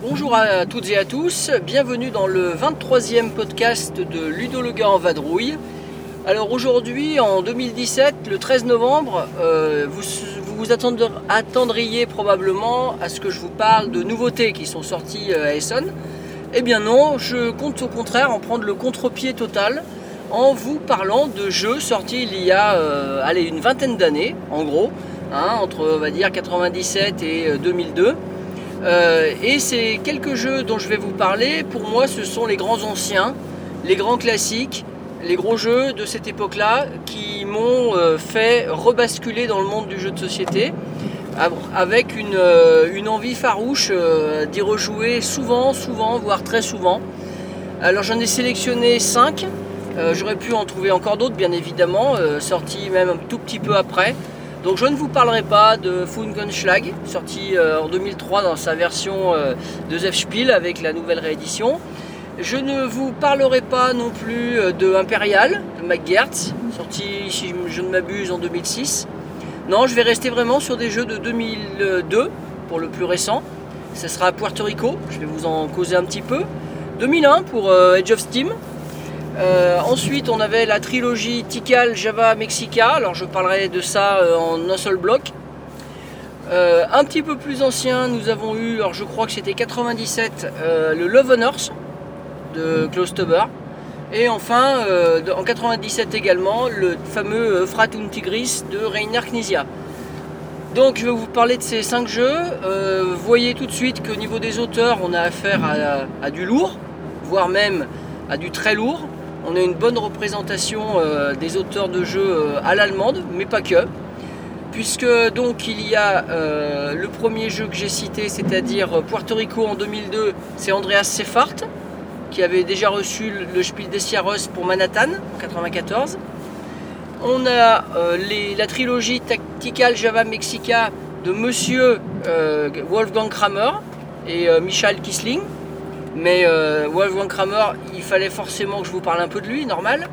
Bonjour à toutes et à tous, bienvenue dans le 23e podcast de Ludo le gars en vadrouille. Alors aujourd'hui, en 2017, le 13 novembre, euh, vous vous, attendriez probablement à ce que je vous parle de nouveautés qui sont sorties euh, à Essonne. Eh bien non, je compte au contraire en prendre le contre-pied total en vous parlant de jeux sortis il y a euh, allez, une vingtaine d'années, en gros, hein, entre on va dire 97 et euh, 2002. Euh, et ces quelques jeux dont je vais vous parler, pour moi, ce sont les grands anciens, les grands classiques, les gros jeux de cette époque-là qui m'ont euh, fait rebasculer dans le monde du jeu de société av- avec une, euh, une envie farouche euh, d'y rejouer souvent, souvent, voire très souvent. Alors j'en ai sélectionné 5. J'aurais pu en trouver encore d'autres, bien évidemment, sortis même un tout petit peu après. Donc je ne vous parlerai pas de Funkenschlag, sorti en 2003 dans sa version de Zef Spiel avec la nouvelle réédition. Je ne vous parlerai pas non plus euh, de Imperial, de McGertz, sorti, si je ne m'abuse, en 2006. Non, je vais rester vraiment sur des jeux de 2002 pour le plus récent. Ce sera Puerto Rico, je vais vous en causer un petit peu. 2001 pour euh, Age of Steam. Euh, ensuite, on avait la trilogie Tikal, Java, Mexica. Alors, je parlerai de ça en un seul bloc. Un petit peu plus ancien, nous avons eu, alors je crois que c'était 97, euh, le Love on Earth de Klaus Teuber. Et enfin, euh, en 97 également, le fameux euh, Fratum Tigris de Rainer Knizia. Donc je vais vous parler de ces cinq jeux. Euh, vous voyez tout de suite qu'au niveau des auteurs, on a affaire à, du lourd, voire même à du très lourd. On a une bonne représentation euh, des auteurs de jeux euh, à l'allemande, mais pas que. Puisque donc il y a euh, le premier jeu que j'ai cité, c'est-à-dire euh, Puerto Rico en 2002, c'est Andreas Seffart, qui avait déjà reçu le- Spiel des pour Manhattan en 94. On a euh, la trilogie Tactical Java Mexica de Monsieur euh, Wolfgang Kramer et euh, Michal Kisling. Mais euh, Wolfgang Kramer, il fallait forcément que je vous parle un peu de lui, normal.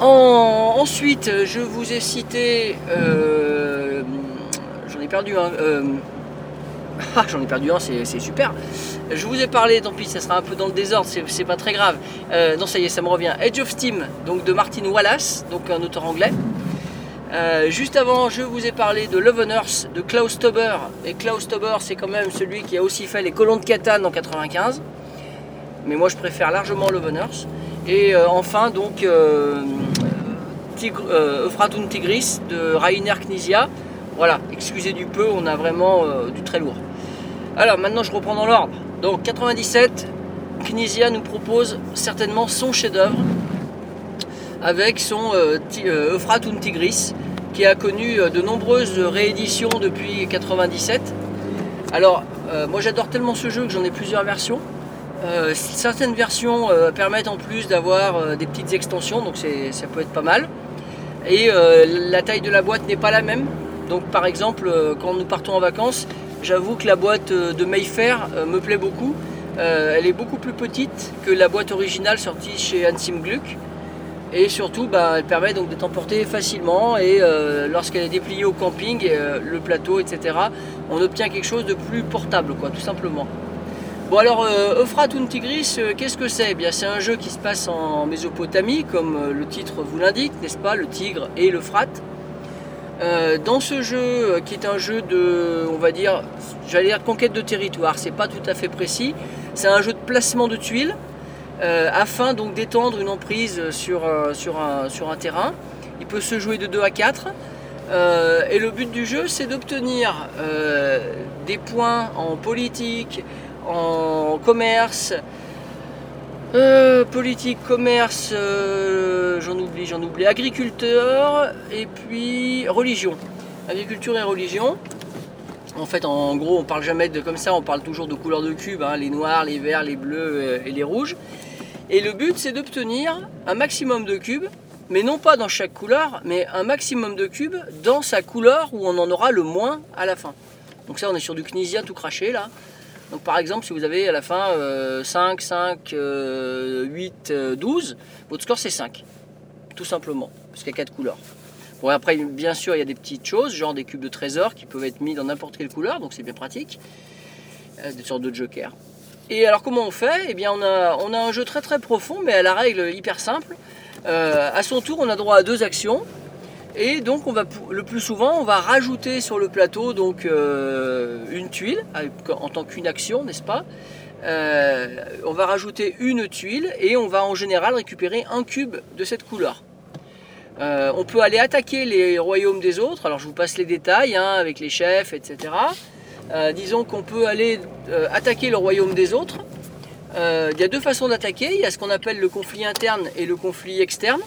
En- ensuite, je vous ai cité. j'en ai perdu un. ah, j'en ai perdu un, c'est super. Je vous ai parlé, tant pis, ça sera un peu dans le désordre, c'est pas très grave. Euh, non, ça y est, ça me revient. Edge of Steam, donc de Martin Wallace, donc un auteur anglais. Euh, juste avant, je vous ai parlé de Love de Klaus Tauber. Et Klaus Tauber, c'est quand même celui qui a aussi fait les colons de Catane en 95. Mais moi, je préfère largement Love Earth. Et euh, enfin, donc, Euphratum Tigris de Rainer Knizia. Voilà, excusez du peu, on a vraiment du très lourd. Alors maintenant, je reprends dans l'ordre. Donc, 97, Knizia nous propose certainement son chef-d'œuvre avec son euh, euh, Euphratum Tigris qui a connu euh, de nombreuses rééditions depuis 97. Alors, moi j'adore tellement ce jeu que j'en ai plusieurs versions. Certaines versions permettent en plus d'avoir des petites extensions, donc ça peut être pas mal. Et la taille de la boîte n'est pas la même. Donc par exemple, quand nous partons en vacances, j'avoue que la boîte euh, de Mayfair euh, me plaît beaucoup. Euh, elle est beaucoup plus petite que la boîte originale sortie chez Hansim Gluck. Et surtout, bah, elle permet donc d'être emportée facilement. Et lorsqu'elle est dépliée au camping, le plateau, etc., on obtient quelque chose de plus portable, quoi, tout simplement. Bon alors, euh, Euphratum Tigris, qu'est-ce que c'est? Eh bien, c'est un jeu qui se passe en Mésopotamie, comme le titre vous l'indique, n'est-ce pas? Le tigre et l'Euphrate. Euh, dans ce jeu, euh, qui est un jeu de, on va dire, j'allais dire conquête de territoire, c'est pas tout à fait précis. C'est un jeu de placement de tuiles, euh, afin donc d'étendre une emprise sur, sur, un, terrain. Il peut se jouer de 2 à 4. Euh, et le but du jeu, c'est d'obtenir des points en politique, en commerce, euh, politique, commerce, euh, j'en oublie, j'en oublie, agriculteur et puis religion. Agriculture et religion. En fait, en gros, on parle jamais de comme ça, on parle toujours de couleurs de cubes, hein, les noirs, les verts, les bleus euh, et les rouges. Et le but, c'est d'obtenir un maximum de cubes mais non pas dans chaque couleur, mais un maximum de cubes dans sa couleur où on en aura le moins à la fin. Donc ça, on est sur du Knizia tout craché là. Donc par exemple, si vous avez à la fin 5, 5, 8, 12, votre score c'est 5. Tout simplement, parce qu'il y a 4 couleurs. Bon, après, bien sûr, il y a des petites choses, genre des cubes de trésor qui peuvent être mis dans n'importe quelle couleur, donc c'est bien pratique. Euh, des sortes de jokers. Et alors comment on fait? Eh bien on a, on a un jeu très très profond mais à la règle hyper simple. Euh, à son tour on a droit à deux actions et donc le plus souvent on va rajouter sur le plateau donc euh, une tuile en tant qu'une action n'est-ce pas? On va rajouter une tuile et on va en général récupérer un cube de cette couleur. on peut aller attaquer les royaumes des autres, alors je vous passe les détails hein, avec les chefs, etc. Euh, disons qu'on peut aller euh, attaquer le royaume des autres. Euh, il y a deux façons d'attaquer. Il y a ce qu'on appelle le conflit interne et le conflit externe.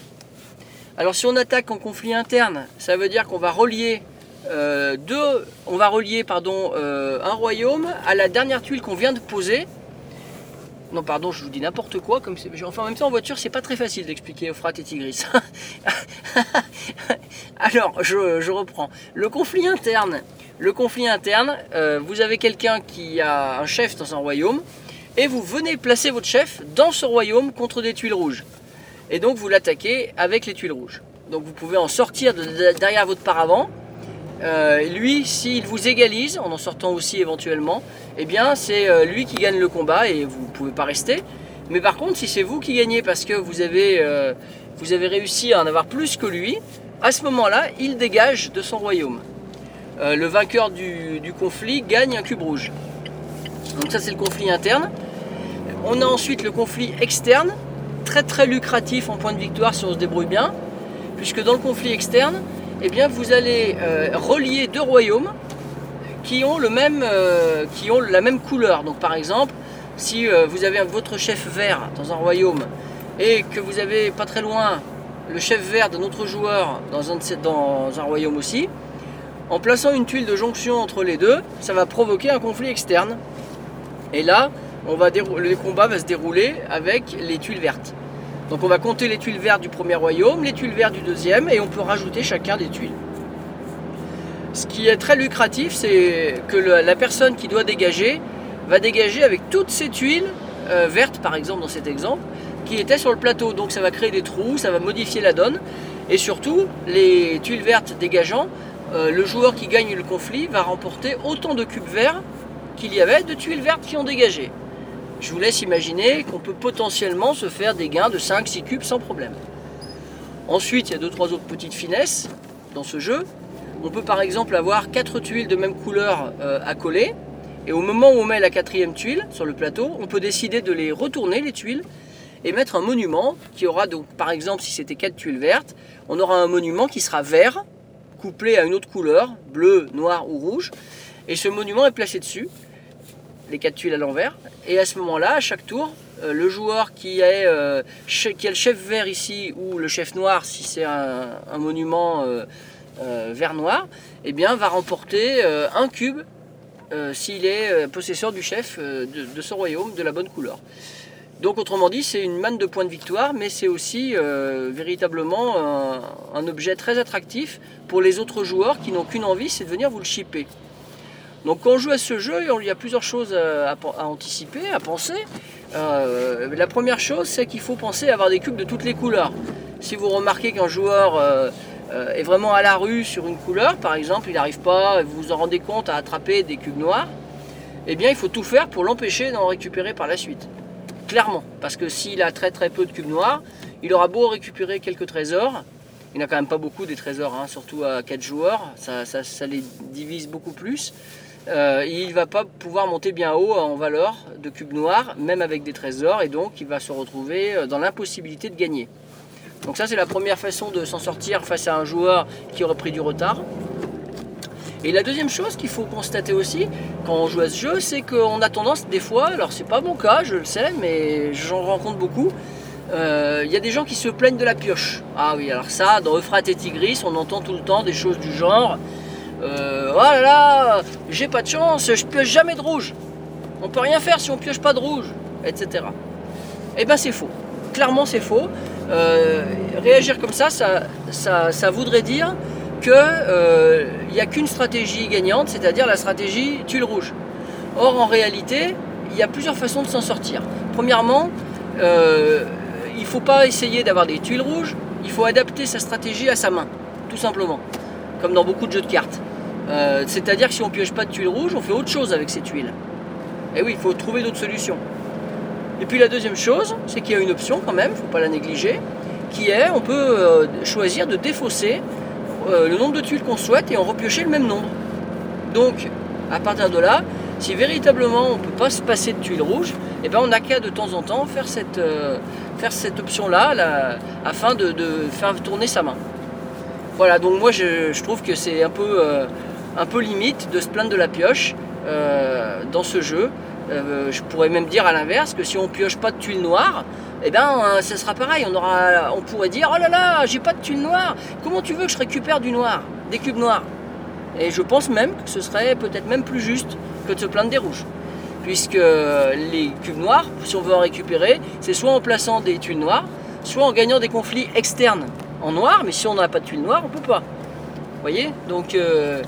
Alors si on attaque en conflit interne, ça veut dire qu'on va relier deux, on va relier pardon, un royaume à la dernière tuile qu'on vient de poser. Non, pardon, je vous dis n'importe quoi. Comme enfin, en même temps, en voiture, c'est pas très facile d'expliquer Euphrate et Tigris. Alors, je, je, reprends. Le conflit interne, le conflit interne, euh, vous avez quelqu'un qui a un chef dans un royaume et vous venez placer votre chef dans ce royaume contre des tuiles rouges. Et donc vous l'attaquez avec les tuiles rouges. Donc vous pouvez en sortir derrière votre paravent. Euh, lui, s'il vous égalise, en en sortant aussi éventuellement, eh bien c'est euh, lui qui gagne le combat et vous ne pouvez pas rester. Mais par contre, si c'est vous qui gagnez parce que vous avez, vous avez réussi à en avoir plus que lui, à ce moment-là, il dégage de son royaume. Euh, le vainqueur du, conflit gagne un cube rouge. Donc ça c'est le conflit interne. On a ensuite le conflit externe, très très lucratif en point de victoire si on se débrouille bien, puisque dans le conflit externe, eh bien, vous allez euh, relier deux royaumes qui ont, le même, euh, qui ont la même couleur. Donc par exemple, si vous avez votre chef vert dans un royaume et que vous avez pas très loin le chef vert d'un autre joueur dans un, dans un royaume aussi, en plaçant une tuile de jonction entre les deux, ça va provoquer un conflit externe. Et là, on va le combat va se dérouler avec les tuiles vertes. Donc on va compter les tuiles vertes du premier royaume, les tuiles vertes du deuxième, et on peut rajouter chacun des tuiles. Ce qui est très lucratif, c'est que la personne qui doit dégager va dégager avec toutes ces tuiles euh, vertes, par exemple dans cet exemple, qui étaient sur le plateau. Donc ça va créer des trous, ça va modifier la donne. Et surtout, les tuiles vertes dégageant euh, le joueur qui gagne le conflit va remporter autant de cubes verts qu'il y avait de tuiles vertes qui ont dégagé. Je vous laisse imaginer qu'on peut potentiellement se faire des gains de 5-6 cubes sans problème. Ensuite, il y a 2-3 autres petites finesses dans ce jeu. On peut par exemple avoir 4 tuiles de même couleur euh, à coller. Et au moment où on met la quatrième tuile sur le plateau, on peut décider de les retourner, les tuiles, et mettre un monument qui aura donc, par exemple, si c'était 4 tuiles vertes, on aura un monument qui sera vert couplé à une autre couleur, bleu, noir ou rouge. Et ce monument est placé dessus, les quatre tuiles à l'envers. Et à ce moment-là, à chaque tour, euh, le joueur qui, est, euh, a le chef vert ici ou le chef noir, si c'est un, monument euh, vert-noir, eh bien, va remporter un cube s'il est possesseur du chef de, son royaume de la bonne couleur. Donc autrement dit, c'est une manne de points de victoire, mais c'est aussi véritablement un, objet très attractif pour les autres joueurs qui n'ont qu'une envie, c'est de venir vous le chipper. Donc quand on joue à ce jeu, il y a plusieurs choses à, anticiper, à penser. Euh, la première chose, c'est qu'il faut penser à avoir des cubes de toutes les couleurs. Si vous remarquez qu'un joueur euh, est vraiment à la rue sur une couleur, par exemple, il n'arrive pas, vous vous en rendez compte, à attraper des cubes noirs, eh bien il faut tout faire pour l'empêcher d'en récupérer par la suite. Clairement, parce que s'il a très très peu de cubes noirs, il aura beau récupérer quelques trésors, il n'a quand même pas beaucoup des trésors, hein, surtout à 4 joueurs, ça, les divise beaucoup plus. Euh, il va pas pouvoir monter bien haut en valeur de cubes noirs, même avec des trésors, et donc il va se retrouver euh, dans l'impossibilité de gagner. Donc ça c'est la première façon de s'en sortir face à un joueur qui aurait pris du retard. Et la deuxième chose qu'il faut constater aussi quand on joue à ce jeu, c'est qu'on a tendance des fois, alors c'est pas mon cas, je le sais, mais j'en rencontre beaucoup, euh, il y a des gens qui se plaignent de la pioche. Ah oui, alors ça, dans Euphrate et Tigris, on entend tout le temps des choses du genre euh, Oh là là, j'ai pas de chance, je pioche jamais de rouge. On peut rien faire si on pioche pas de rouge, etc. Eh ben c'est faux. Clairement c'est faux. Euh, réagir comme ça ça, voudrait dire qu'il n'y a qu'une stratégie gagnante, c'est-à-dire la stratégie tuile rouge. Or, en réalité, il y a plusieurs façons de s'en sortir. Premièrement, euh, il ne faut pas essayer d'avoir des tuiles rouges, il faut adapter sa stratégie à sa main, tout simplement, comme dans beaucoup de jeux de cartes. Euh, c'est-à-dire que si on ne pioche pas de tuiles rouges, on fait autre chose avec ces tuiles. Et oui, il faut trouver d'autres solutions. Et puis la deuxième chose, c'est qu'il y a une option quand même, il ne faut pas la négliger, qui est on peut euh, choisir de défausser le nombre de tuiles qu'on souhaite et en repiocher le même nombre. Donc, à partir de là, si véritablement on ne peut pas se passer de tuiles rouges, eh ben on n'a qu'à de temps en temps faire cette, euh, option-là afin de, faire tourner sa main. Voilà, donc moi je, trouve que c'est un peu, euh, un peu limite de se plaindre de la pioche euh, dans ce jeu. je pourrais même dire à l'inverse que si on pioche pas de tuiles noires, eh ben ça sera pareil. On, aura, on pourrait dire oh là là, j'ai pas de tuiles noires. Comment tu veux que je récupère du noir, des cubes noirs? Et je pense même que ce serait peut-être même plus juste que de se plaindre des rouges. Puisque les cubes noirs, si on veut en récupérer, c'est soit en plaçant des tuiles noires, soit en gagnant des conflits externes en noir, mais si on n'a pas de tuiles noires, on peut pas. Vous voyez? Donc, euh,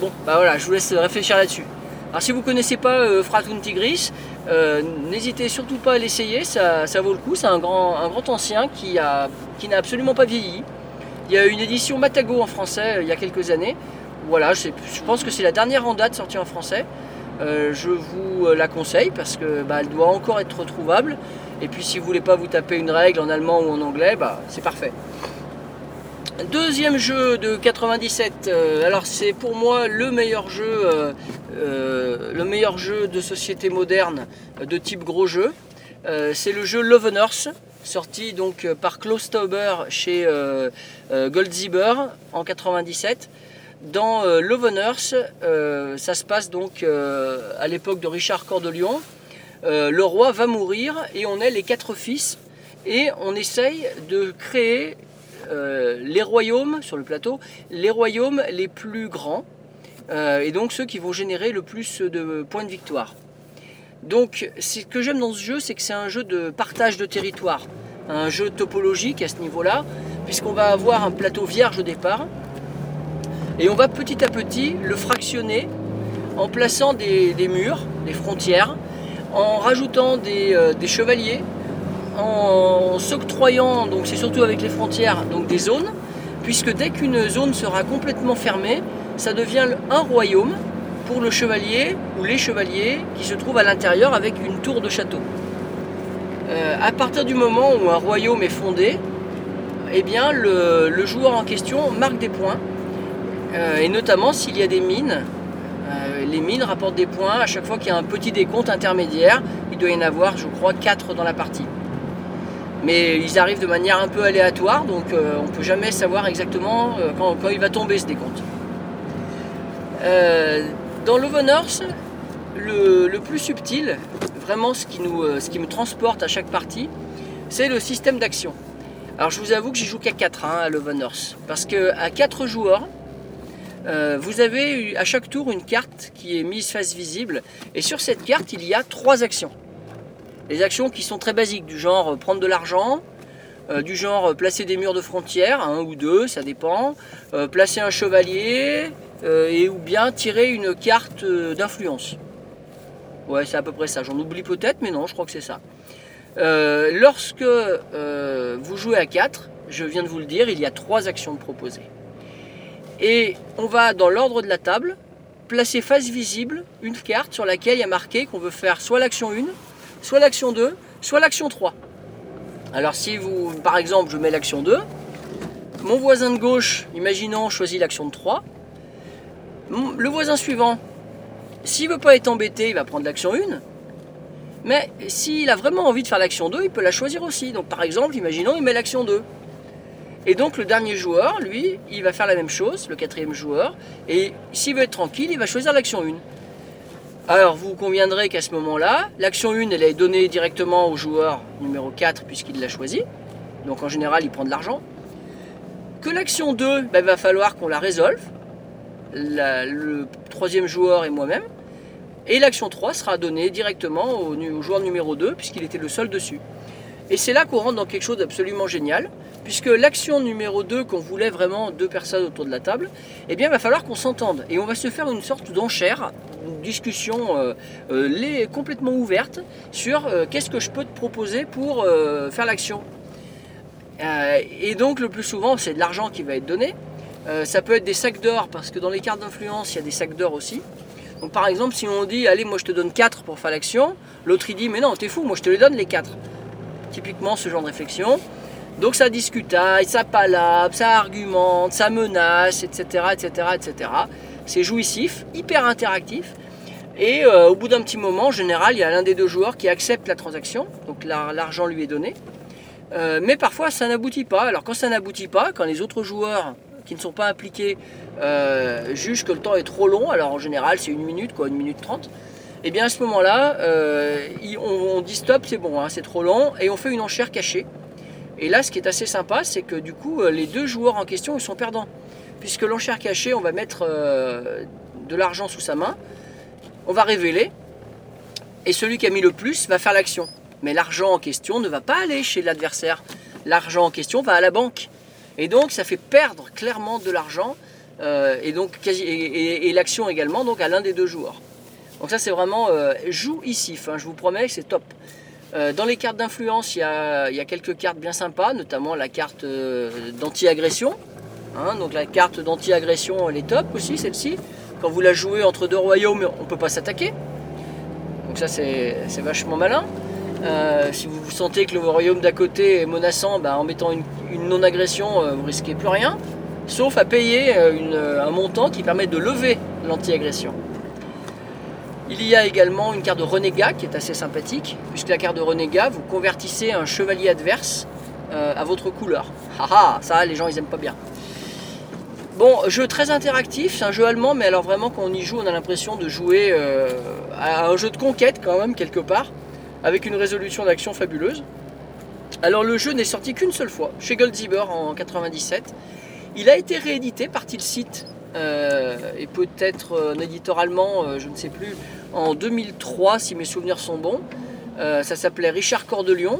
bon, bah voilà, je vous laisse réfléchir là-dessus. Alors si vous ne connaissez pas euh, Tigris, euh, n'hésitez surtout pas à l'essayer, ça, vaut le coup. C'est un grand, un grand ancien qui, n'a absolument pas vieilli. Il y a une édition Matago en français il y a quelques années. Voilà, je pense que c'est la dernière en date sortie en français. Euh, je vous euh, la conseille parce que bah, doit encore être retrouvable. Et puis si vous voulez pas vous taper une règle en allemand ou en anglais, bah, c'est parfait. Deuxième jeu de 97. Euh, alors c'est pour moi le meilleur jeu, le meilleur jeu de société moderne de type gros jeu. c'est le jeu Love and Earth, sorti donc par Klaus Tauber chez Goldzieber en 97. Dans euh, euh, ça se passe donc euh, à l'époque de Richard Cœur de Lion. Euh, le roi va mourir et on est les quatre fils et on essaye de créer les royaumes sur le plateau, les royaumes les plus grands et donc ceux qui vont générer le plus de points de victoire. Donc ce que j'aime dans ce jeu, c'est que c'est un jeu de partage de territoire, un jeu topologique à ce niveau-là, puisqu'on va avoir un plateau vierge au départ, et on va petit à petit le fractionner en plaçant des, murs, des frontières, en rajoutant des, euh, chevaliers, en s'octroyant, donc c'est surtout avec les frontières, donc des zones, puisque dès qu'une zone sera complètement fermée, ça devient un royaume pour le chevalier ou les chevaliers qui se trouvent à l'intérieur avec une tour de château. Euh, à partir du moment où un royaume est fondé, eh bien le joueur en question marque des points euh, et notamment s'il y a des mines. Euh, les mines rapportent des points à chaque fois qu'il y a un petit décompte intermédiaire. Il doit y en avoir, je crois, 4 dans la partie. Mais ils arrivent de manière un peu aléatoire, donc euh, on ne peut jamais savoir exactement quand, il va tomber ce décompte. dans l'Oven le, le, plus subtil, vraiment ce qui, nous, ce qui me transporte à chaque partie, c'est le système d'action. Alors je vous avoue que j'y joue qu'à 4 hein, à l'Oven parce qu'à 4 joueurs, euh, vous avez à chaque tour une carte qui est mise face visible et sur cette carte il y a trois actions. Les actions qui sont très basiques du genre euh, prendre de l'argent, euh, du genre placer des murs de frontières, un ou deux, ça dépend, placer un chevalier et ou bien tirer une carte d'influence. Ouais, c'est à peu près ça. J'en oublie peut-être, mais non, je crois que c'est ça. lorsque vous jouez à 4, je viens de vous le dire, il y a trois actions proposées. Et on va dans l'ordre de la table placer face visible une carte sur laquelle il y a marqué qu'on veut faire soit l'action 1, soit l'action 2, soit l'action 3. Alors si vous, par exemple, je mets l'action 2, mon voisin de gauche, imaginons, choisit l'action de 3. Le voisin suivant, s'il veut pas être embêté, il va prendre l'action 1. Mais s'il a vraiment envie de faire l'action 2, il peut la choisir aussi. Donc par exemple, imaginons, il met l'action 2. Et donc le dernier joueur, lui, il va faire la même chose, le quatrième joueur, et s'il veut être tranquille, il va choisir l'action 1. Alors vous conviendrez qu'à ce moment-là, l'action 1, elle est donnée directement au joueur numéro 4 puisqu'il l'a choisi. Donc en général, il prend de l'argent. Que l'action 2, ben, va falloir qu'on la résolve. le troisième joueur et moi-même. Et l'action 3 sera donnée directement au, au joueur numéro 2 puisqu'il était le seul dessus. Et c'est là qu'on rentre dans quelque chose d'absolument génial, puisque l'action numéro 2, qu'on voulait vraiment deux personnes autour de la table, eh bien, il va falloir qu'on s'entende. Et on va se faire une sorte d'enchère, une discussion euh, euh, les- complètement ouverte sur euh, qu'est-ce que je peux te proposer pour faire l'action. Et donc, le plus souvent, c'est de l'argent qui va être donné. Ça peut être des sacs d'or, parce que dans les cartes d'influence, il y a des sacs d'or aussi. Donc, par exemple, si on dit, allez, moi je te donne 4 pour faire l'action, l'autre il dit, mais non, t'es fou, moi je te les donne les 4 typiquement ce genre de réflexion. Donc ça discutaille, ça palabre, ça argumente, ça menace, etc. etc., etc. C'est jouissif, hyper interactif. Et euh, au bout d'un petit moment, en général, il y a l'un des deux joueurs qui accepte la transaction, donc la- l'argent lui est donné. Euh, mais parfois, ça n'aboutit pas. Alors quand ça n'aboutit pas, quand les autres joueurs qui ne sont pas impliqués euh, jugent que le temps est trop long, alors en général c'est une minute, quoi, une minute trente, et bien à ce moment-là, on, dit stop, c'est bon, hein, c'est trop long, et on fait une enchère cachée. Et là, ce qui est assez sympa, c'est que du coup, les deux joueurs en question, ils sont perdants. Puisque l'enchère cachée, on va mettre euh, de l'argent sous sa main, on va révéler, et celui qui a mis le plus va faire l'action. Mais l'argent en question ne va pas aller chez l'adversaire. L'argent en question va à la banque. Et donc, ça fait perdre clairement de l'argent, euh, et donc et, l'action également, donc à l'un des deux joueurs. Donc ça, c'est vraiment euh, jouissif. hein, je vous promets c'est top. Dans les cartes d'influence, il y y a quelques cartes bien sympas, notamment la carte d'anti-agression. Hein, donc la carte d'anti-agression, elle est top aussi, celle-ci. Quand vous la jouez entre deux royaumes, on ne peut pas s'attaquer. Donc ça, c'est vachement malin. Euh, si vous sentez que le royaume d'à côté est menaçant, bah, en mettant une, non-agression, euh, vous risquez plus rien. Sauf à payer euh, un montant qui permet de lever l'anti-agression. Il y a également une carte de renégat qui est assez sympathique, puisque la carte de renégat, vous convertissez un chevalier adverse à votre couleur. Haha, ça les gens ils aiment pas bien. Bon, jeu très interactif, c'est un jeu allemand, mais alors vraiment quand on y joue, on a l'impression de jouer euh, à un jeu de conquête quand même quelque part, avec une résolution d'action fabuleuse. Alors le jeu n'est sorti qu'une seule fois, chez Goldzieber en 97. Il a été réédité par Tilsit, euh, et peut-être euh, un éditeur allemand, je ne sais plus, en 2003 si mes souvenirs sont bons. Ça s'appelait Richard Cordelion.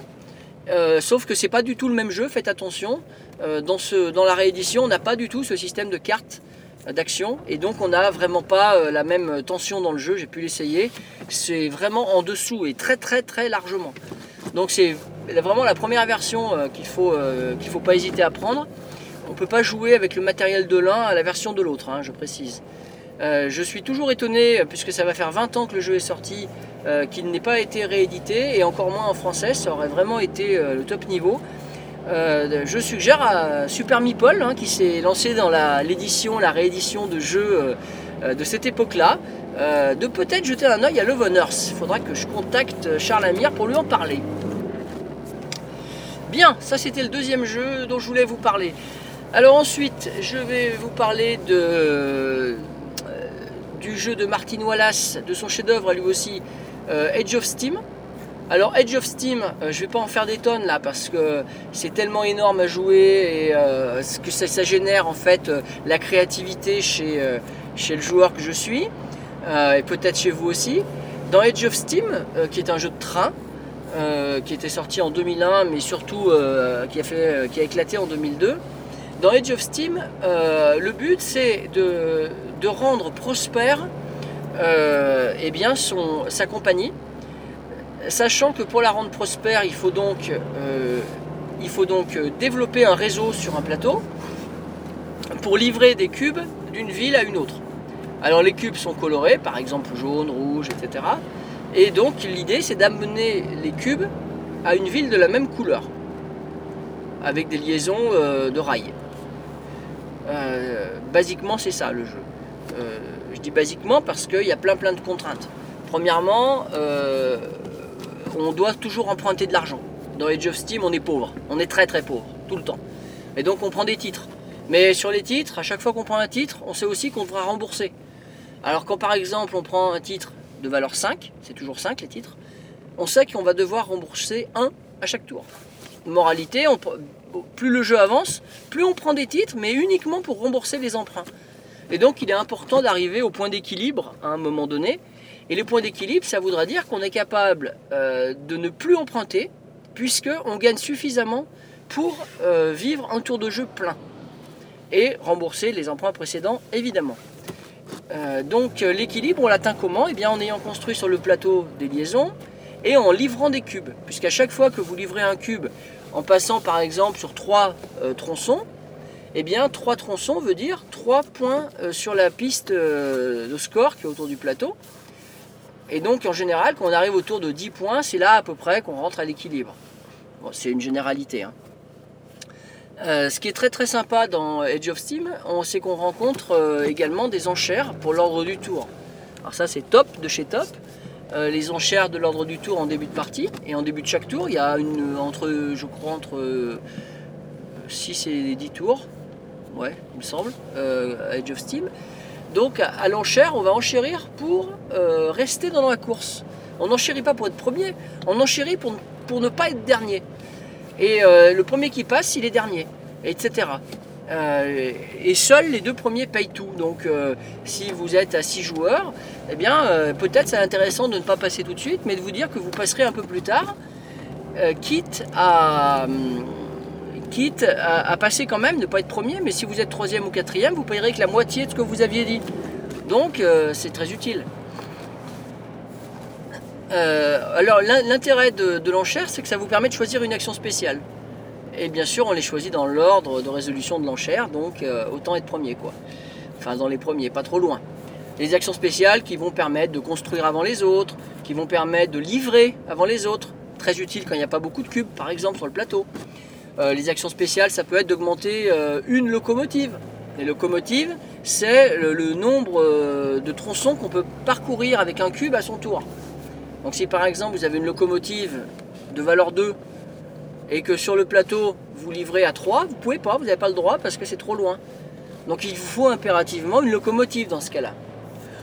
Sauf que c'est pas du tout le même jeu, faites attention. Euh, dans, la réédition, on n'a pas du tout ce système de cartes euh, d'action et donc on n'a vraiment pas euh, la même tension dans le jeu. J'ai pu l'essayer. C'est vraiment en dessous et très très très largement. Donc c'est vraiment la première version qu'il faut qu'il faut pas hésiter à prendre. On peut pas jouer avec le matériel de l'un à la version de l'autre, hein, je précise. Je suis toujours étonné, puisque ça va faire 20 ans que le jeu est sorti, qu'il n'ait pas été réédité, et encore moins en français, ça aurait vraiment été le top niveau. Euh, je suggère à Super Meeple, hein, qui s'est lancé dans l'édition, la, réédition de jeux euh, de cette époque-là, euh, de peut-être jeter un œil à Love. Il faudra que je contacte Charles Amir pour lui en parler. Bien, ça c'était le deuxième jeu dont je voulais vous parler. Alors ensuite, je vais vous parler du jeu de Martin Wallace, de son chef-d'œuvre lui aussi, Edge of Steam. Alors Edge of Steam, euh, je vais pas en faire des tonnes là parce que c'est tellement énorme à jouer et euh, que ça, génère en fait euh, la créativité chez, euh, chez le joueur que je suis et peut-être chez vous aussi. Dans Edge of Steam, qui est un jeu de train, qui était sorti en 2001 mais surtout qui, a fait, qui a éclaté en 2002. Dans Edge of Steam, le but c'est de, de rendre prospère eh bien son, sa compagnie, sachant que pour la rendre prospère, il faut donc, euh, donc développer un réseau sur un plateau pour livrer des cubes d'une ville à une autre. Alors les cubes sont colorés, par exemple jaune, rouge, etc. Et donc l'idée c'est d'amener les cubes à une ville de la même couleur, avec des liaisons euh, de rails. Euh, basiquement c'est ça le jeu. Euh, je dis basiquement parce qu'il y a plein plein de contraintes. Premièrement, on doit toujours emprunter de l'argent. Dans Age of Steam, on est pauvre. On est très très pauvre, tout le temps. Et donc on prend des titres. Mais sur les titres, à chaque fois qu'on prend un titre, on sait aussi qu'on devra rembourser. Alors quand par exemple on prend un titre de valeur 5, c'est toujours 5 les titres, on sait qu'on va devoir rembourser 1 à chaque tour. Moralité, plus le jeu avance, plus on prend des titres, mais uniquement pour rembourser les emprunts. Et donc il est important d'arriver au point d'équilibre à un moment donné. Et les points d'équilibre, ça voudra dire qu'on est capable euh, de ne plus emprunter puisqu'on gagne suffisamment pour euh, vivre un tour de jeu plein et rembourser les emprunts précédents évidemment. Euh, donc l'équilibre on l'atteint comment? Eh bien en ayant construit sur le plateau des liaisons et en livrant des cubes, puisqu'à chaque fois que vous livrez un cube en passant par exemple sur trois tronçons, eh bien 3 tronçons veut dire 3 points sur la piste de score qui est autour du plateau. Et donc en général, quand on arrive autour de 10 points, c'est là à peu près qu'on rentre à l'équilibre. C'est une généralité. hein. Euh, ce qui est très très sympa dans Edge of Steam, c'est qu'on rencontre euh, également des enchères pour l'ordre du tour. Alors ça c'est top de chez top. Euh, les enchères de l'ordre du tour en début de partie et en début de chaque tour, il y a une entre je crois entre euh, 6 et 10 tours. Ouais, il me semble, Edge of Steam. Donc à, l'enchère, on va enchérir pour euh, rester dans la course. On n'enchérit pas pour être premier, on enchérit pour, pour ne pas être dernier. Et euh, le premier qui passe, il est dernier, etc. Euh, et seuls les deux premiers payent tout. Donc si vous êtes à 6 joueurs, eh bien peut-être c'est intéressant de ne pas passer tout de suite, mais de vous dire que vous passerez un peu plus tard, quitte à hum, quitte à, passer quand même, ne pas être premier, mais si vous êtes troisième ou quatrième, vous payerez que la moitié de ce que vous aviez dit. Donc euh, c'est très utile. Euh, alors l'in- l'intérêt de, de l'enchère, c'est que ça vous permet de choisir une action spéciale. Et bien sûr, on les choisit dans l'ordre de résolution de l'enchère, donc euh, autant être premier quoi. Enfin dans les premiers, pas trop loin. Les actions spéciales qui vont permettre de construire avant les autres, qui vont permettre de livrer avant les autres. Très utile quand il n'y a pas beaucoup de cubes, par exemple sur le plateau. Euh, les actions spéciales, ça peut être d'augmenter euh, une locomotive. Les locomotives, c'est le, nombre euh, de tronçons qu'on peut parcourir avec un cube à son tour. Donc si par exemple vous avez une locomotive de valeur 2 et que sur le plateau vous livrez à 3, vous pouvez pas, vous n'avez pas le droit parce que c'est trop loin. Donc il vous faut impérativement une locomotive dans ce cas-là.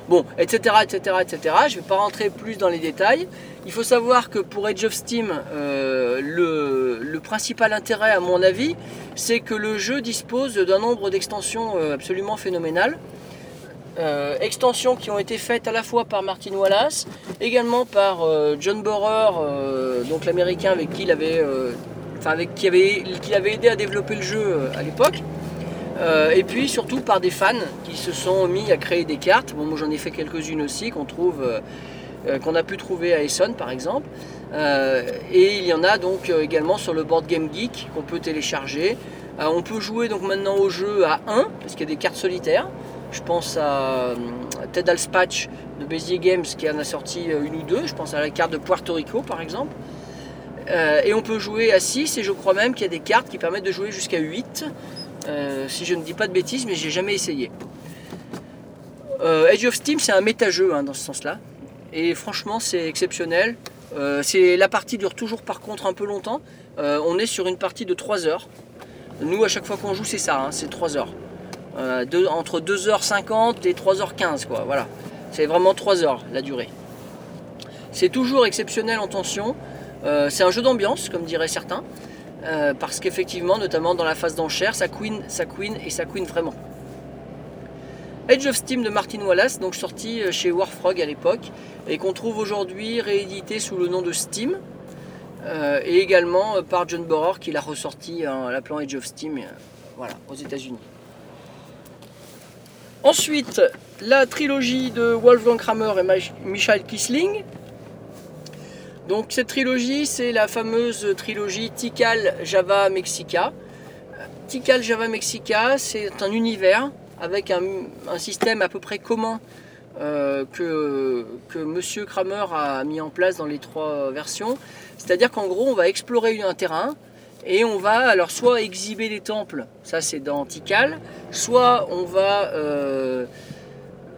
Bon, etc., etc., etc. Je ne vais pas rentrer plus dans les détails. Il faut savoir que pour Age of Steam, euh, le, principal intérêt, à mon avis, c'est que le jeu dispose d'un nombre d'extensions euh, absolument phénoménal. Euh, extensions qui ont été faites à la fois par Martin Wallace, également par euh, John Borer, donc l'américain avec qui il avait, avait, aidé à développer le jeu à l'époque. Euh, et puis surtout par des fans qui se sont mis à créer des cartes. Bon, moi j'en ai fait quelques-unes aussi qu'on trouve, euh, euh, qu'on a pu trouver à Essonne par exemple. Et il y en a donc également sur le board Game Geek qu'on peut télécharger. On peut jouer donc maintenant au jeu à 1 parce qu'il y a des cartes solitaires. Je pense à euh, Ted Alspatch de Bézier Games qui en a sorti une ou deux. Je pense à la carte de Puerto Rico par exemple. Et on peut jouer à 6 et je crois même qu'il y a des cartes qui permettent de jouer jusqu'à 8. Euh, si je ne dis pas de bêtises, mais j'ai jamais essayé. Euh, Edge of Steam, c'est un méta-jeu hein, dans ce sens-là. Et franchement, c'est exceptionnel. Euh, la partie dure toujours par contre un peu longtemps. On est sur une partie de 3 heures. Nous, à chaque fois qu'on joue, c'est ça, hein, c'est 3 heures. Entre 2h50 et 3h15, quoi. Voilà. C'est vraiment 3 heures la durée. C'est toujours exceptionnel en tension. C'est un jeu d'ambiance, comme diraient certains. Euh, parce qu'effectivement, notamment dans la phase d'enchère, ça queen, ça queen et ça queen vraiment. Edge of Steam de Martin Wallace, donc sorti euh, chez Warfrog à l'époque, et qu'on trouve aujourd'hui réédité sous le nom de Steam, euh, et également par John Borer qui l'a ressorti en l'appelant Edge of Steam, voilà, aux États-Unis. Ensuite, la trilogie de Wolfgang Kramer et Mich- Michael Kisling. Donc cette trilogie, c'est la fameuse trilogie Tikal Java Mexica. Tikal Java Mexica, c'est un univers avec un, un système à peu près commun euh, que, que Monsieur Kramer a mis en place dans les trois versions. C'est-à-dire qu'en gros, on va explorer un terrain et on va alors soit exhiber des temples, ça c'est dans Tikal, soit on va euh,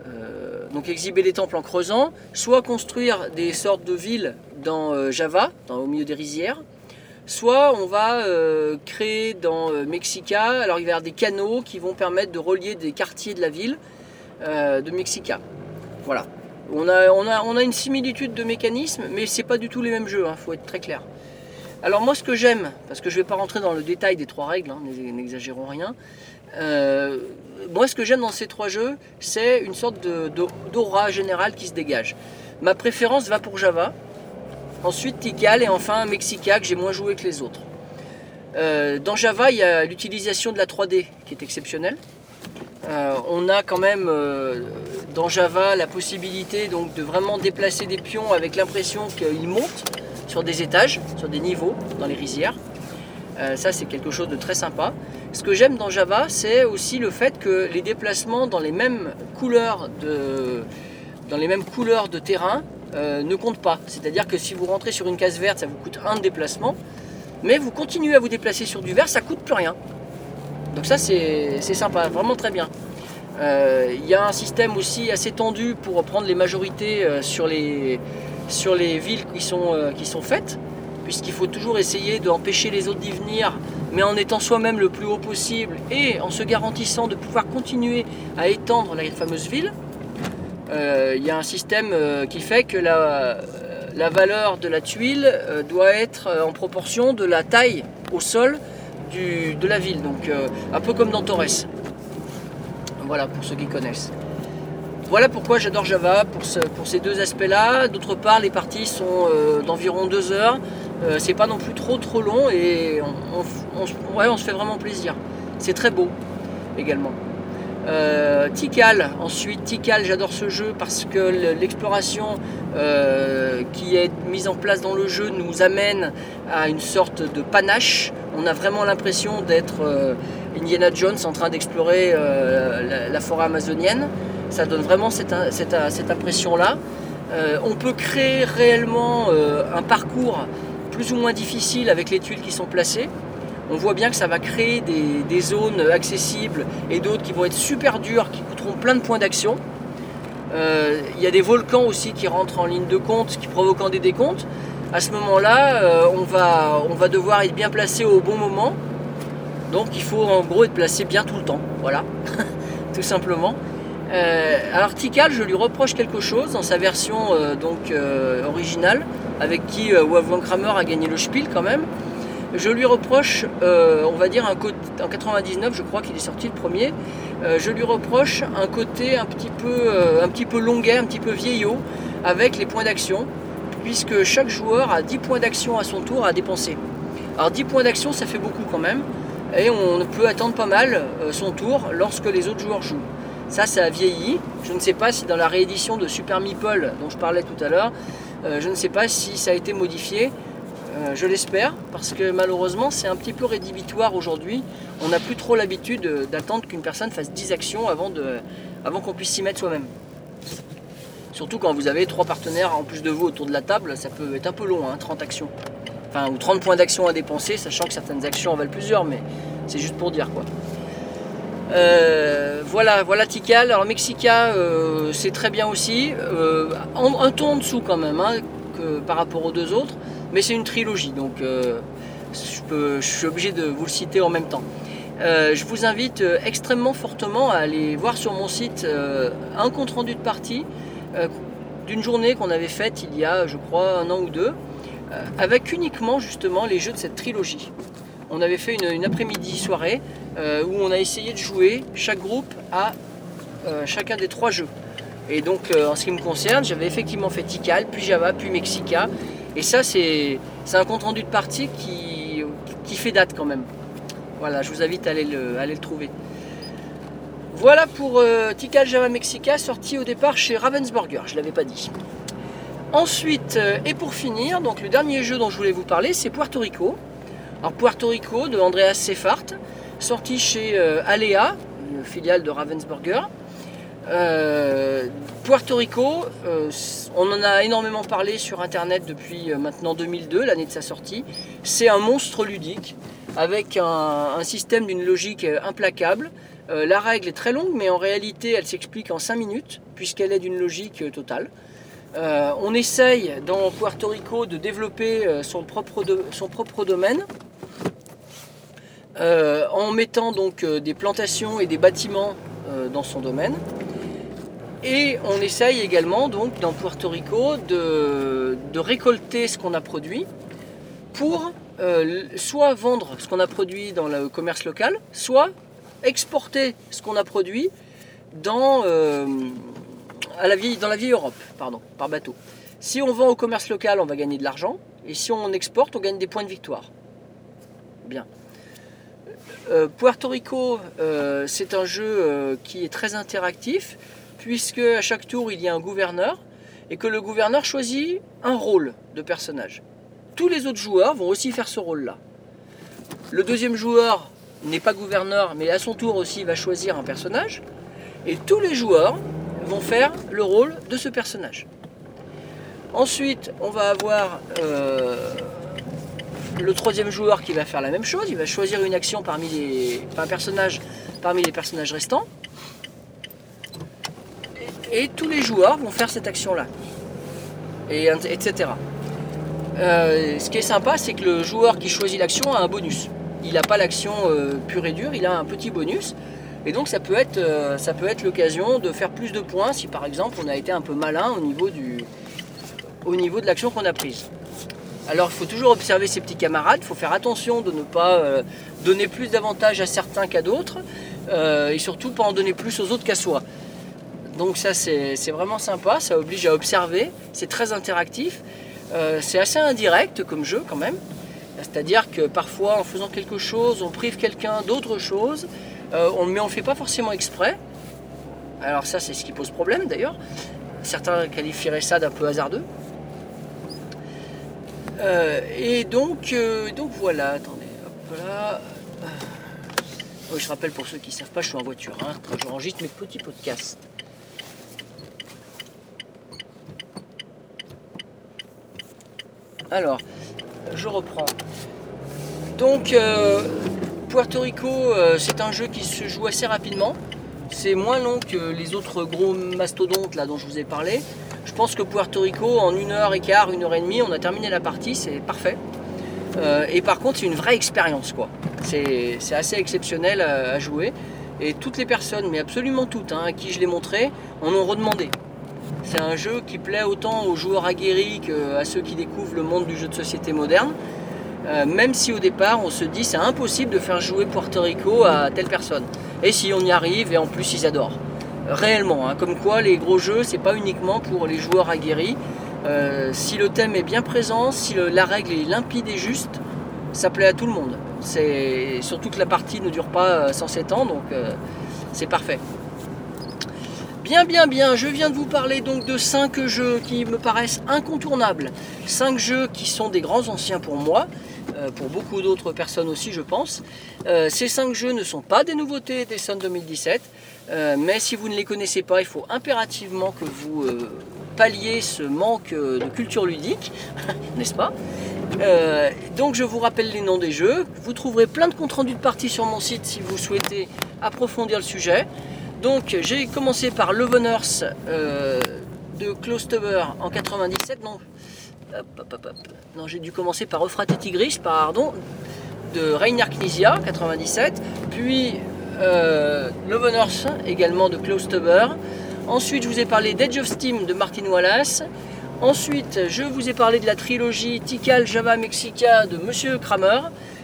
euh, donc exhiber des temples en creusant, soit construire des sortes de villes dans euh, Java, dans- au milieu des rizières, soit on va euh, créer dans euh, Mexica, alors il va y avoir des canaux qui vont permettre de relier des quartiers de la ville de Mexica. Voilà. On a, on, a, on a une similitude de mécanismes, mais c'est pas du tout les mêmes jeux, il faut être très clair. Alors moi ce que j'aime, parce que je ne vais pas rentrer dans le détail des trois règles, hein, n'ex- n'exagérons rien, moi ce que j'aime dans ces trois jeux, c'est une sorte d'aura générale qui se dégage. Ma préférence va pour Java, ensuite Tikal et enfin Mexica que j'ai moins joué que les autres. Euh, dans Java, il y a l'utilisation de la 3D qui est exceptionnelle. Euh, on a quand même euh, dans Java la possibilité donc, de vraiment déplacer des pions avec l'impression qu'ils montent sur des étages, sur des niveaux dans les rizières. ça c'est quelque chose de très sympa. Ce que j'aime dans Java, c'est aussi le fait que les déplacements dans les mêmes couleurs de, dans les mêmes couleurs de terrain ne comptent pas. C'est-à-dire que si vous rentrez sur une case verte, ça vous coûte un déplacement, mais vous continuez à vous déplacer sur du vert, ça coûte plus rien. Donc ça c'est sympa, vraiment très bien. Euh, il y a un système aussi assez tendu pour prendre les majorités euh, sur, les, villes qui sont, euh, qui sont faites, puisqu'il faut toujours essayer d'empêcher les autres d'y venir, mais en étant soi-même le plus haut possible et en se garantissant de pouvoir continuer à étendre la fameuse ville. Il y a un système qui fait que la, la valeur de la tuile doit être en proportion de la taille au sol de la ville, donc euh, un peu comme dans Torres. Voilà pour ceux qui connaissent. Voilà pourquoi j'adore Java, pour, ces deux aspects-là. D'autre part, les parties sont euh, d'environ deux heures. Euh, c'est pas non plus trop trop long et on, on, se fait vraiment plaisir. C'est très beau également. Tikal, ensuite Tikal, j'adore ce jeu parce que l'exploration qui est mise en place dans le jeu nous amène à une sorte de panache on a vraiment l'impression d'être euh, Indiana Jones en train d'explorer euh, la, forêt amazonienne. Ça donne vraiment cette, impression-là. Euh, on peut créer réellement un parcours plus ou moins difficile avec les tuiles qui sont placées. On voit bien que ça va créer des, zones accessibles et d'autres qui vont être super dures, qui coûteront plein de points d'action. Il y a des volcans aussi qui rentrent en ligne de compte, qui provoquent des décomptes à ce moment-là, euh, on, va, devoir être bien placé au bon moment. Donc il faut en gros être placé bien tout le temps. Voilà, tout simplement. Euh, alors je lui reproche quelque chose dans sa version euh, originale, avec qui Wolfgang Kramer a gagné le Spiel quand même. Je lui reproche, on va dire un côté, en 99, je crois qu'il est sorti le premier. je lui reproche un côté un petit peu, un petit peu longuet, un petit peu vieillot, avec les points d'action puisque chaque joueur a 10 points d'action à son tour à dépenser. Alors 10 points d'action, ça fait beaucoup quand même, et on peut attendre pas mal euh, son tour lorsque les autres joueurs jouent. Ça, ça a vieilli. Je ne sais pas si dans la réédition de Super Meeple dont je parlais tout à l'heure, euh, je ne sais pas si ça a été modifié. Euh, je l'espère, parce que malheureusement, c'est un petit peu rédhibitoire aujourd'hui. On n'a plus trop l'habitude d'attendre qu'une personne fasse 10 actions avant, qu'on puisse s'y mettre soi-même. Surtout quand vous avez trois partenaires en plus de vous autour de la table, ça peut être un peu long, 30 hein, actions. Enfin, ou 30 points d'action à dépenser, sachant que certaines actions en valent plusieurs, mais c'est juste pour dire quoi. Euh, voilà, voilà Tikal. Alors Mexica, euh, c'est très bien aussi. Euh, un, ton en dessous quand même, hein, par rapport aux deux autres. Mais c'est une trilogie, donc je, je, suis obligé de vous le citer en même temps. je vous invite extrêmement fortement à aller voir sur mon site un compte rendu de partie euh, d'une journée qu'on avait faite il y a, je crois, un an ou deux, euh, avec uniquement justement les jeux de cette trilogie. On avait fait une, après-midi soirée euh, où on a essayé de jouer chaque groupe à chacun des trois jeux. Et donc en ce qui me concerne, j'avais effectivement fait Tikal, puis Java, puis Mexica. Et ça, c'est un compte rendu de partie qui, fait date quand même. Voilà, je vous invite à aller le, à aller le trouver. Voilà pour euh, Tikal Java Mexica, sorti au départ chez Ravensburger, je ne l'avais pas dit. Ensuite, euh, et pour finir, donc le dernier jeu dont je voulais vous parler, c'est Puerto Rico. Alors Puerto Rico de Andreas Seffart, sorti chez euh, Alea, une filiale de Ravensburger. Puerto Rico, on en a énormément parlé sur internet depuis maintenant 2002, l'année de sa sortie. C'est un monstre ludique avec un système d'une logique implacable, euh, la règle est très longue, mais en réalité, elle s'explique en 5 minutes, puisqu'elle est d'une logique euh, totale. Euh, on essaye dans Puerto Rico de développer son, propre son propre domaine en mettant donc des plantations et des bâtiments dans son domaine. Et on essaye également donc dans Puerto Rico de, récolter ce qu'on a produit pour soit vendre ce qu'on a produit dans le commerce local, soit exporter ce qu'on a produit dans, euh, à la vieille, dans la Europe, pardon, par bateau. Si on vend au commerce local, on va gagner de l'argent. Et si on exporte, on gagne des points de victoire. Bien. Euh, Puerto Rico, euh, c'est un jeu euh, qui est très interactif, puisque à chaque tour, il y a un gouverneur, et que le gouverneur choisit un rôle de personnage. Tous les autres joueurs vont aussi faire ce rôle-là. Le deuxième joueur n'est pas gouverneur, mais à son tour aussi va choisir un personnage, et tous les joueurs vont faire le rôle de ce personnage. Ensuite, on va avoir euh, le troisième joueur qui va faire la même chose. Il va choisir une action parmi les, un parmi les personnages restants. Et, tous les joueurs vont faire cette action-là. Et, etc. Euh, ce qui est sympa, c'est que le joueur qui choisit l'action a un bonus. Il n'a pas l'action euh, pure et dure, il a un petit bonus. Et donc ça peut être, euh, ça peut être l'occasion de faire plus de points si par exemple on a été un peu malin au niveau, de l'action qu'on a prise. Alors il faut toujours observer ses petits camarades, il faut faire attention de ne pas donner plus d'avantages à certains qu'à d'autres, et surtout pas en donner plus aux autres qu'à soi. Donc ça c'est vraiment sympa, ça oblige à observer, c'est très interactif, Euh, c'est assez indirect comme jeu quand même. C'est-à-dire que parfois en faisant quelque chose, on prive quelqu'un d'autre chose, euh, on, mais on ne le fait pas forcément exprès. Alors ça c'est ce qui pose problème d'ailleurs. Certains qualifieraient ça d'un peu hasardeux. Euh, et donc, donc voilà, attendez, hop là. Je rappelle pour ceux qui ne savent pas, je suis en voiture, hein, j'enregistre mes petits podcasts. Alors, je reprends. Donc, euh, Puerto Rico, euh, c'est un jeu qui se joue assez rapidement. C'est moins long que les autres gros mastodontes dont je vous ai parlé. Je pense que Puerto Rico, en une heure et quart, une heure et demie, on a terminé la partie, c'est parfait. Euh, et par contre, c'est une vraie expérience quoi. C'est assez exceptionnel à, à jouer. Et toutes les personnes, mais absolument toutes, hein, à qui je l'ai montré, en ont redemandé. C'est un jeu qui plaît autant aux joueurs aguerris qu'à ceux qui découvrent le monde du jeu de société moderne. Euh, même si au départ on se dit c'est impossible de faire jouer Puerto Rico à telle personne. Et si on y arrive, et en plus ils adorent. Réellement, hein, comme quoi les gros jeux, c'est pas uniquement pour les joueurs aguerris. Euh, si le thème est bien présent, si la règle est limpide et juste, ça plaît à tout le monde. Surtout que la partie ne dure pas euh, 107 ans, donc euh, c'est parfait. Bien, bien, bien, je viens de vous parler donc de 5 jeux qui me paraissent incontournables. 5 jeux qui sont des grands anciens pour moi, euh, pour beaucoup d'autres personnes aussi je pense. Euh, ces 5 jeux ne sont pas des nouveautés des Sun 2017, euh, mais si vous ne les connaissez pas, il faut impérativement que vous palliez ce manque de culture ludique, n'est-ce pas? Donc je vous rappelle les noms des jeux. Vous trouverez plein de comptes rendus de partie sur mon site si vous souhaitez approfondir le sujet. Donc j'ai commencé par Leveners euh, de Clostover en 97. Non, j'ai dû commencer par Euphrate Tigris, pardon, de Reiner Knizia 97. Puis euh, également de Clostover. Ensuite je vous ai parlé d'Edge of Steam de Martin Wallace. Ensuite, je vous ai parlé de la trilogie Tikal Java Mexica de Monsieur Kramer.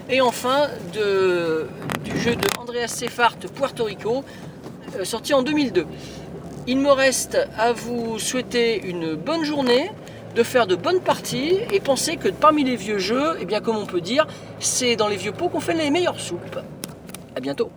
Et enfin, du jeu de Andreas Sefart Puerto Rico, sorti en 2002. Il me reste à vous souhaiter une bonne journée, de faire de bonnes parties et penser que parmi les vieux jeux, et bien comme on peut dire, c'est dans les vieux pots qu'on fait les meilleures soupes. A bientôt